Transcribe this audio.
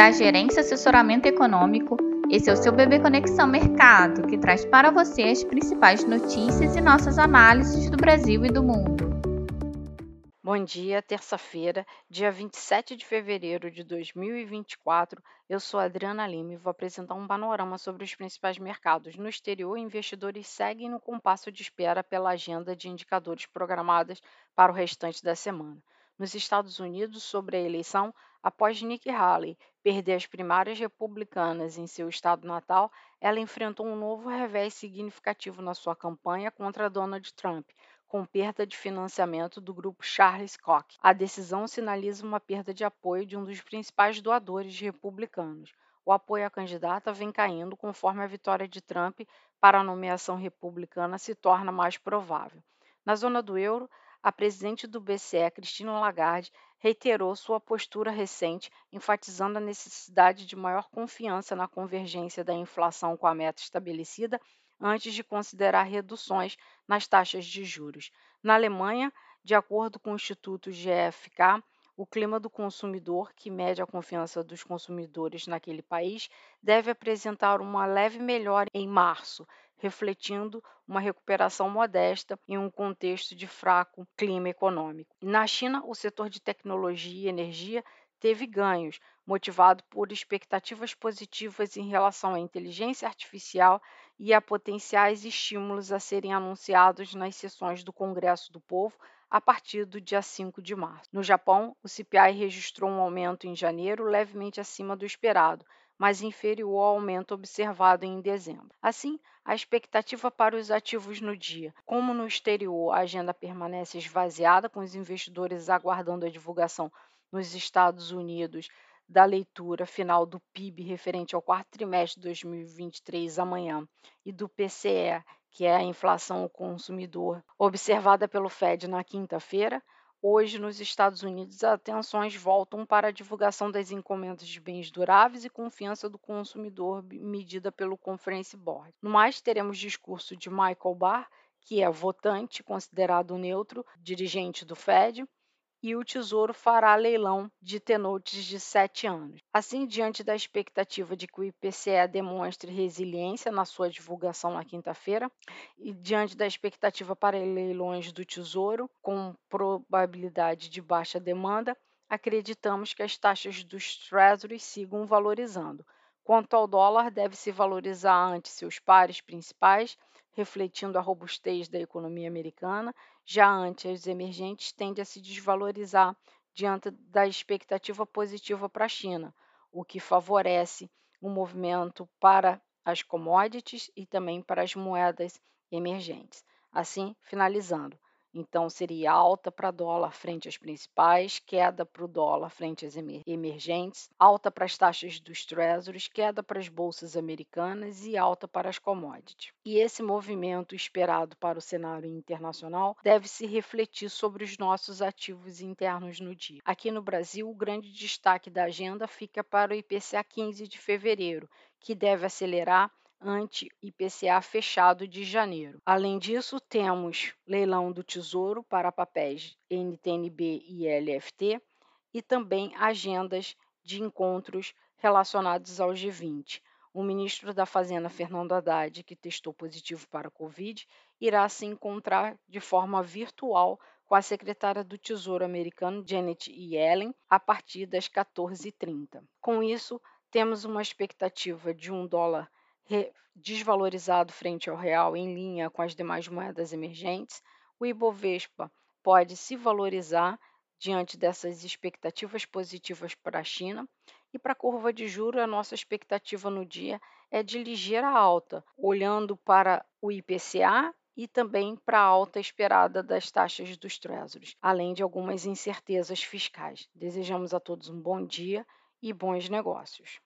da Gerência Assessoramento Econômico. Esse é o seu Bebê Conexão Mercado, que traz para você as principais notícias e nossas análises do Brasil e do mundo. Bom dia, terça-feira, dia 27 de fevereiro de 2024. Eu sou Adriana Lima e vou apresentar um panorama sobre os principais mercados. No exterior, investidores seguem no compasso de espera pela agenda de indicadores programadas para o restante da semana. Nos Estados Unidos, sobre a eleição, após Nikki Haley perder as primárias republicanas em seu estado natal, ela enfrentou um novo revés significativo na sua campanha contra Donald Trump com perda de financiamento do grupo Charles Koch. A decisão sinaliza uma perda de apoio de um dos principais doadores republicanos. O apoio à candidata vem caindo conforme a vitória de Trump para a nomeação republicana se torna mais provável. Na zona do euro, a presidente do BCE, Cristina Lagarde, reiterou sua postura recente, enfatizando a necessidade de maior confiança na convergência da inflação com a meta estabelecida antes de considerar reduções nas taxas de juros. Na Alemanha, de acordo com o Instituto GfK, o clima do consumidor, que mede a confiança dos consumidores naquele país, deve apresentar uma leve melhora em março, refletindo uma recuperação modesta em um contexto de fraco clima econômico. Na China, o setor de tecnologia e energia teve ganhos, motivado por expectativas positivas em relação à inteligência artificial e a potenciais estímulos a serem anunciados nas sessões do Congresso do Povo a partir do dia 5 de março. No Japão, o CPI registrou um aumento em janeiro levemente acima do esperado, mas inferior ao aumento observado em dezembro. Assim, a expectativa para os ativos no dia. Como no exterior, a agenda permanece esvaziada, com os investidores aguardando a divulgação nos Estados Unidos da leitura final do PIB referente ao quarto trimestre de 2023 amanhã e do PCE, que é a inflação ao consumidor, observada pelo Fed na quinta-feira, hoje nos Estados Unidos as atenções voltam para a divulgação das encomendas de bens duráveis e confiança do consumidor medida pelo Conference Board. No mais, teremos discurso de Michael Barr, que é votante, considerado neutro, dirigente do Fed, e o Tesouro fará leilão de tenotes de sete anos. Assim, diante da expectativa de que o IPCE demonstre resiliência na sua divulgação na quinta-feira, e diante da expectativa para leilões do Tesouro, com probabilidade de baixa demanda, acreditamos que as taxas dos Treasuries sigam valorizando. Quanto ao dólar, deve se valorizar ante seus pares principais, refletindo a robustez da economia americana, já ante as emergentes tende a se desvalorizar diante da expectativa positiva para a China, o que favorece o movimento para as commodities e também para as moedas emergentes. Assim, finalizando, então, seria alta para dólar frente às principais, queda para o dólar frente às emergentes, alta para as taxas dos treasuries, queda para as bolsas americanas e alta para as commodities. E esse movimento esperado para o cenário internacional deve se refletir sobre os nossos ativos internos no dia. Aqui no Brasil, o grande destaque da agenda fica para o IPCA 15 de fevereiro, que deve acelerar ante IPCA fechado de janeiro. Além disso, temos leilão do Tesouro para papéis NTNB e LFT e também agendas de encontros relacionados ao G20. O ministro da Fazenda, Fernando Haddad, que testou positivo para a Covid, irá se encontrar de forma virtual com a secretária do Tesouro americano, Janet Yellen, a partir das 14h30. Com isso, temos uma expectativa de um dólar desvalorizado frente ao real em linha com as demais moedas emergentes, o Ibovespa pode se valorizar diante dessas expectativas positivas para a China. E para a curva de juros, a nossa expectativa no dia é de ligeira alta, olhando para o IPCA e também para a alta esperada das taxas dos Treasuries, além de algumas incertezas fiscais. Desejamos a todos um bom dia e bons negócios.